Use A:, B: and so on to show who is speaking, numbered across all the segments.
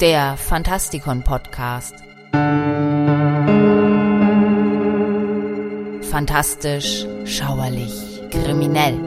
A: Der Fantastikon Podcast. Fantastisch, schauerlich, kriminell.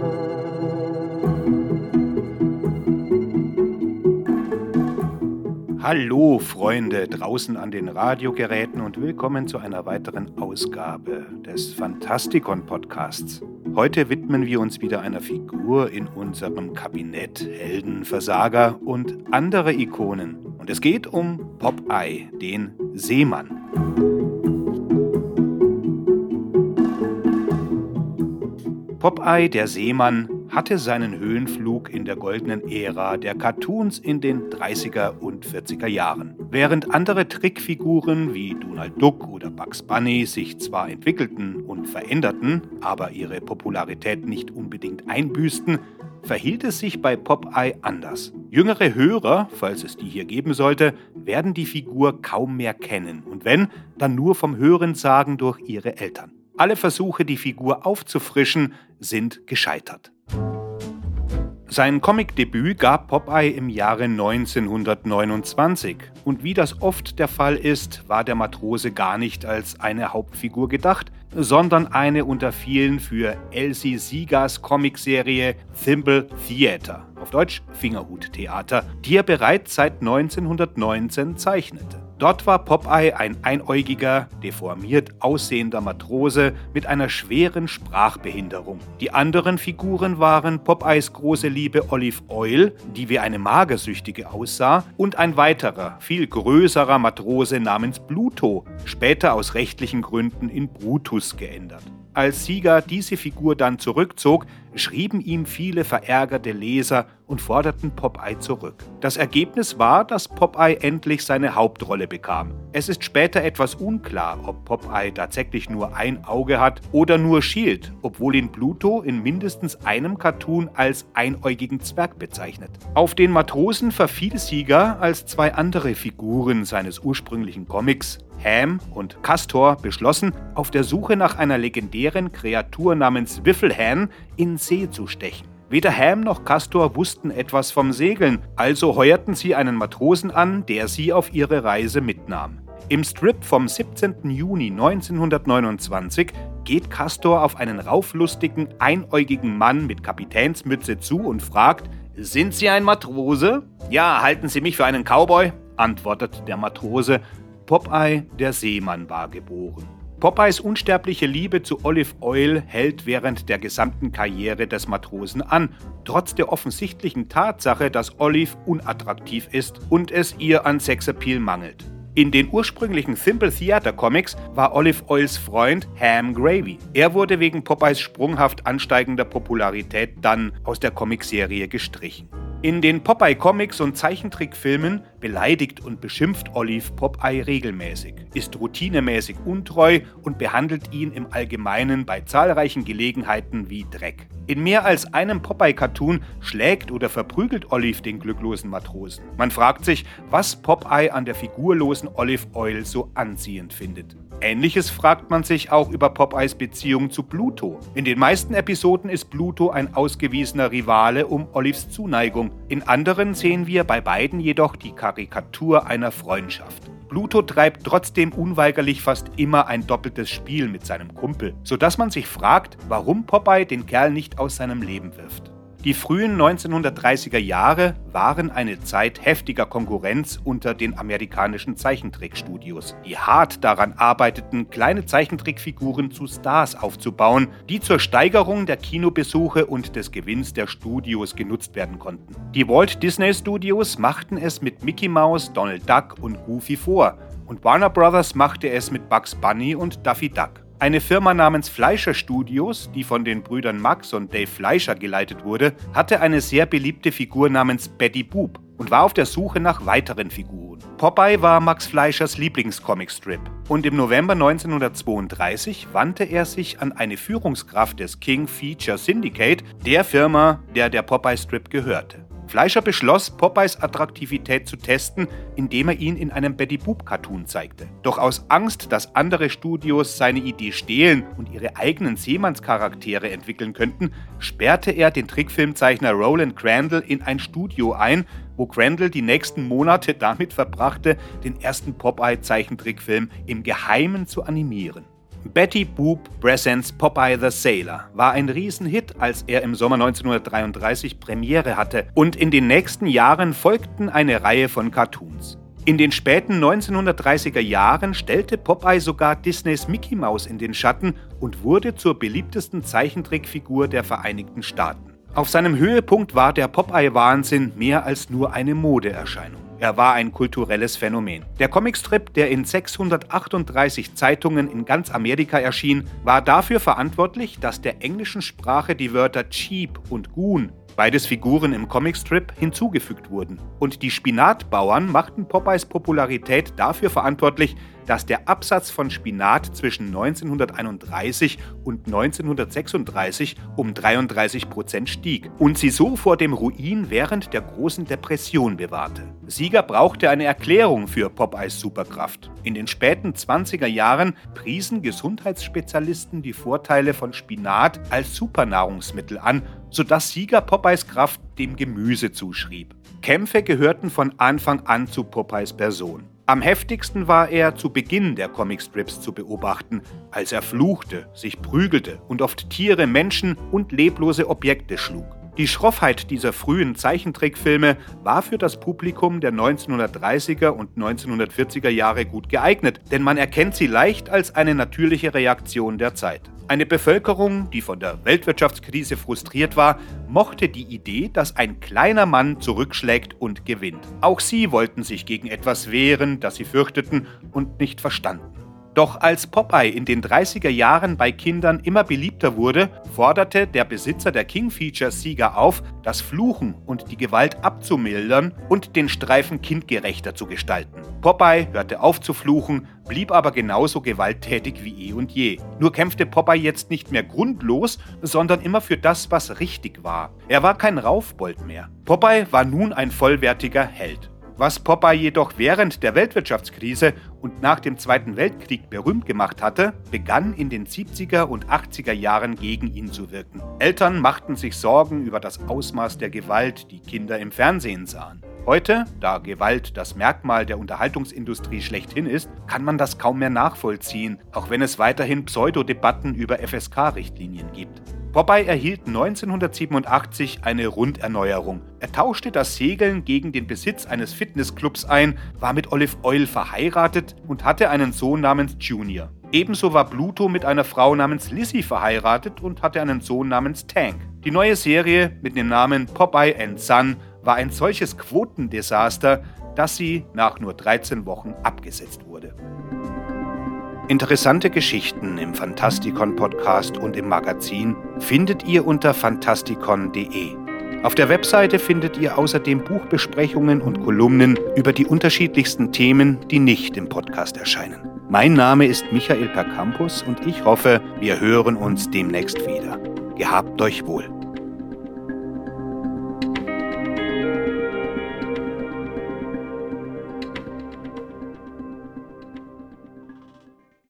B: Hallo Freunde draußen an den Radiogeräten und willkommen zu einer weiteren Ausgabe des Fantastikon Podcasts. Heute widmen wir uns wieder einer Figur in unserem Kabinett Helden, Versager und andere Ikonen. Und es geht um Popeye, den Seemann. Popeye, der Seemann, hatte seinen Höhenflug in der goldenen Ära der Cartoons in den 30er und 40er Jahren. Während andere Trickfiguren wie Donald Duck oder Bugs Bunny sich zwar entwickelten und veränderten, aber ihre Popularität nicht unbedingt einbüßten, verhielt es sich bei Popeye anders. Jüngere Hörer, falls es die hier geben sollte, werden die Figur kaum mehr kennen und wenn, dann nur vom Hörensagen durch ihre Eltern. Alle Versuche, die Figur aufzufrischen, sind gescheitert. Sein Comicdebüt gab Popeye im Jahre 1929 und wie das oft der Fall ist, war der Matrose gar nicht als eine Hauptfigur gedacht, sondern eine unter vielen für Elsie Siegers Comicserie Thimble Theater, auf Deutsch Fingerhut Theater, die er bereits seit 1919 zeichnete. Dort war Popeye ein einäugiger, deformiert aussehender Matrose mit einer schweren Sprachbehinderung. Die anderen Figuren waren Popeyes große Liebe Olive Oil, die wie eine Magersüchtige aussah, und ein weiterer, viel größerer Matrose namens Bluto, später aus rechtlichen Gründen in Brutus geändert. Als Sieger diese Figur dann zurückzog, schrieben ihm viele verärgerte Leser und forderten Popeye zurück. Das Ergebnis war, dass Popeye endlich seine Hauptrolle bekam. Es ist später etwas unklar, ob Popeye tatsächlich nur ein Auge hat oder nur schielt, obwohl ihn Pluto in mindestens einem Cartoon als einäugigen Zwerg bezeichnet. Auf den Matrosen verfiel Sieger, als zwei andere Figuren seines ursprünglichen Comics, Ham und Castor beschlossen, auf der Suche nach einer legendären Kreatur namens Wiffelhan in See zu stechen. Weder Ham noch Castor wussten etwas vom Segeln, also heuerten sie einen Matrosen an, der sie auf ihre Reise mitnahm. Im Strip vom 17. Juni 1929 geht Castor auf einen rauflustigen, einäugigen Mann mit Kapitänsmütze zu und fragt: Sind Sie ein Matrose? Ja, halten Sie mich für einen Cowboy? antwortet der Matrose Popeye, der Seemann, war geboren. Popeyes unsterbliche Liebe zu Olive Oil hält während der gesamten Karriere des Matrosen an, trotz der offensichtlichen Tatsache, dass Olive unattraktiv ist und es ihr an Sexappeal mangelt. In den ursprünglichen Simple Theater Comics war Olive Oils Freund Ham Gravy. Er wurde wegen Popeyes sprunghaft ansteigender Popularität dann aus der Comicserie gestrichen. In den Popeye-Comics und Zeichentrickfilmen beleidigt und beschimpft Olive Popeye regelmäßig, ist routinemäßig untreu und behandelt ihn im Allgemeinen bei zahlreichen Gelegenheiten wie Dreck. In mehr als einem Popeye-Cartoon schlägt oder verprügelt Olive den glücklosen Matrosen. Man fragt sich, was Popeye an der figurlosen Olive Oil so anziehend findet. Ähnliches fragt man sich auch über Popeyes Beziehung zu Pluto. In den meisten Episoden ist Pluto ein ausgewiesener Rivale um Olives Zuneigung. In anderen sehen wir bei beiden jedoch die Karikatur einer Freundschaft. Pluto treibt trotzdem unweigerlich fast immer ein doppeltes Spiel mit seinem Kumpel, sodass man sich fragt, warum Popeye den Kerl nicht aus seinem Leben wirft. Die frühen 1930er Jahre waren eine Zeit heftiger Konkurrenz unter den amerikanischen Zeichentrickstudios, die hart daran arbeiteten, kleine Zeichentrickfiguren zu Stars aufzubauen, die zur Steigerung der Kinobesuche und des Gewinns der Studios genutzt werden konnten. Die Walt Disney Studios machten es mit Mickey Mouse, Donald Duck und Goofy vor, und Warner Brothers machte es mit Bugs Bunny und Daffy Duck. Eine Firma namens Fleischer Studios, die von den Brüdern Max und Dave Fleischer geleitet wurde, hatte eine sehr beliebte Figur namens Betty Boop und war auf der Suche nach weiteren Figuren. Popeye war Max Fleischers Lieblingscomicstrip und im November 1932 wandte er sich an eine Führungskraft des King Feature Syndicate, der Firma, der der Popeye-Strip gehörte. Fleischer beschloss, Popeyes Attraktivität zu testen, indem er ihn in einem Betty Boop Cartoon zeigte. Doch aus Angst, dass andere Studios seine Idee stehlen und ihre eigenen Seemannscharaktere entwickeln könnten, sperrte er den Trickfilmzeichner Roland Crandall in ein Studio ein, wo Crandall die nächsten Monate damit verbrachte, den ersten Popeye-Zeichentrickfilm im Geheimen zu animieren. Betty Boop Presents Popeye the Sailor war ein Riesenhit, als er im Sommer 1933 Premiere hatte und in den nächsten Jahren folgten eine Reihe von Cartoons. In den späten 1930er Jahren stellte Popeye sogar Disneys Mickey Mouse in den Schatten und wurde zur beliebtesten Zeichentrickfigur der Vereinigten Staaten. Auf seinem Höhepunkt war der Popeye-Wahnsinn mehr als nur eine Modeerscheinung. Er war ein kulturelles Phänomen. Der Comicstrip, der in 638 Zeitungen in ganz Amerika erschien, war dafür verantwortlich, dass der englischen Sprache die Wörter Cheap und Goon beides Figuren im Comicstrip, hinzugefügt wurden. Und die Spinatbauern machten Popeyes Popularität dafür verantwortlich, dass der Absatz von Spinat zwischen 1931 und 1936 um 33 Prozent stieg und sie so vor dem Ruin während der großen Depression bewahrte. Sieger brauchte eine Erklärung für Popeyes Superkraft. In den späten 20er Jahren priesen Gesundheitsspezialisten die Vorteile von Spinat als Supernahrungsmittel an, sodass Sieger Popeyes Kraft dem Gemüse zuschrieb. Kämpfe gehörten von Anfang an zu Popeyes Person. Am heftigsten war er zu Beginn der Comicstrips zu beobachten, als er fluchte, sich prügelte und oft Tiere, Menschen und leblose Objekte schlug. Die Schroffheit dieser frühen Zeichentrickfilme war für das Publikum der 1930er und 1940er Jahre gut geeignet, denn man erkennt sie leicht als eine natürliche Reaktion der Zeit. Eine Bevölkerung, die von der Weltwirtschaftskrise frustriert war, mochte die Idee, dass ein kleiner Mann zurückschlägt und gewinnt. Auch sie wollten sich gegen etwas wehren, das sie fürchteten und nicht verstanden. Doch als Popeye in den 30er Jahren bei Kindern immer beliebter wurde, forderte der Besitzer der Kingfeature-Sieger auf, das Fluchen und die Gewalt abzumildern und den Streifen kindgerechter zu gestalten. Popeye hörte auf zu fluchen, blieb aber genauso gewalttätig wie eh und je. Nur kämpfte Popeye jetzt nicht mehr grundlos, sondern immer für das, was richtig war. Er war kein Raufbold mehr. Popeye war nun ein vollwertiger Held. Was Popeye jedoch während der Weltwirtschaftskrise und nach dem Zweiten Weltkrieg berühmt gemacht hatte, begann in den 70er und 80er Jahren gegen ihn zu wirken. Eltern machten sich Sorgen über das Ausmaß der Gewalt, die Kinder im Fernsehen sahen. Heute, da Gewalt das Merkmal der Unterhaltungsindustrie schlechthin ist, kann man das kaum mehr nachvollziehen, auch wenn es weiterhin Pseudodebatten über FSK-Richtlinien gibt. Popeye erhielt 1987 eine Runderneuerung. Er tauschte das Segeln gegen den Besitz eines Fitnessclubs ein, war mit Olive Oil verheiratet und hatte einen Sohn namens Junior. Ebenso war Bluto mit einer Frau namens Lizzie verheiratet und hatte einen Sohn namens Tank. Die neue Serie mit dem Namen Popeye and Son war ein solches Quotendesaster, dass sie nach nur 13 Wochen abgesetzt wurde. Interessante Geschichten im Fantastikon Podcast und im Magazin findet ihr unter fantastikon.de. Auf der Webseite findet ihr außerdem Buchbesprechungen und Kolumnen über die unterschiedlichsten Themen, die nicht im Podcast erscheinen. Mein Name ist Michael Percampus und ich hoffe, wir hören uns demnächst wieder. Gehabt euch wohl.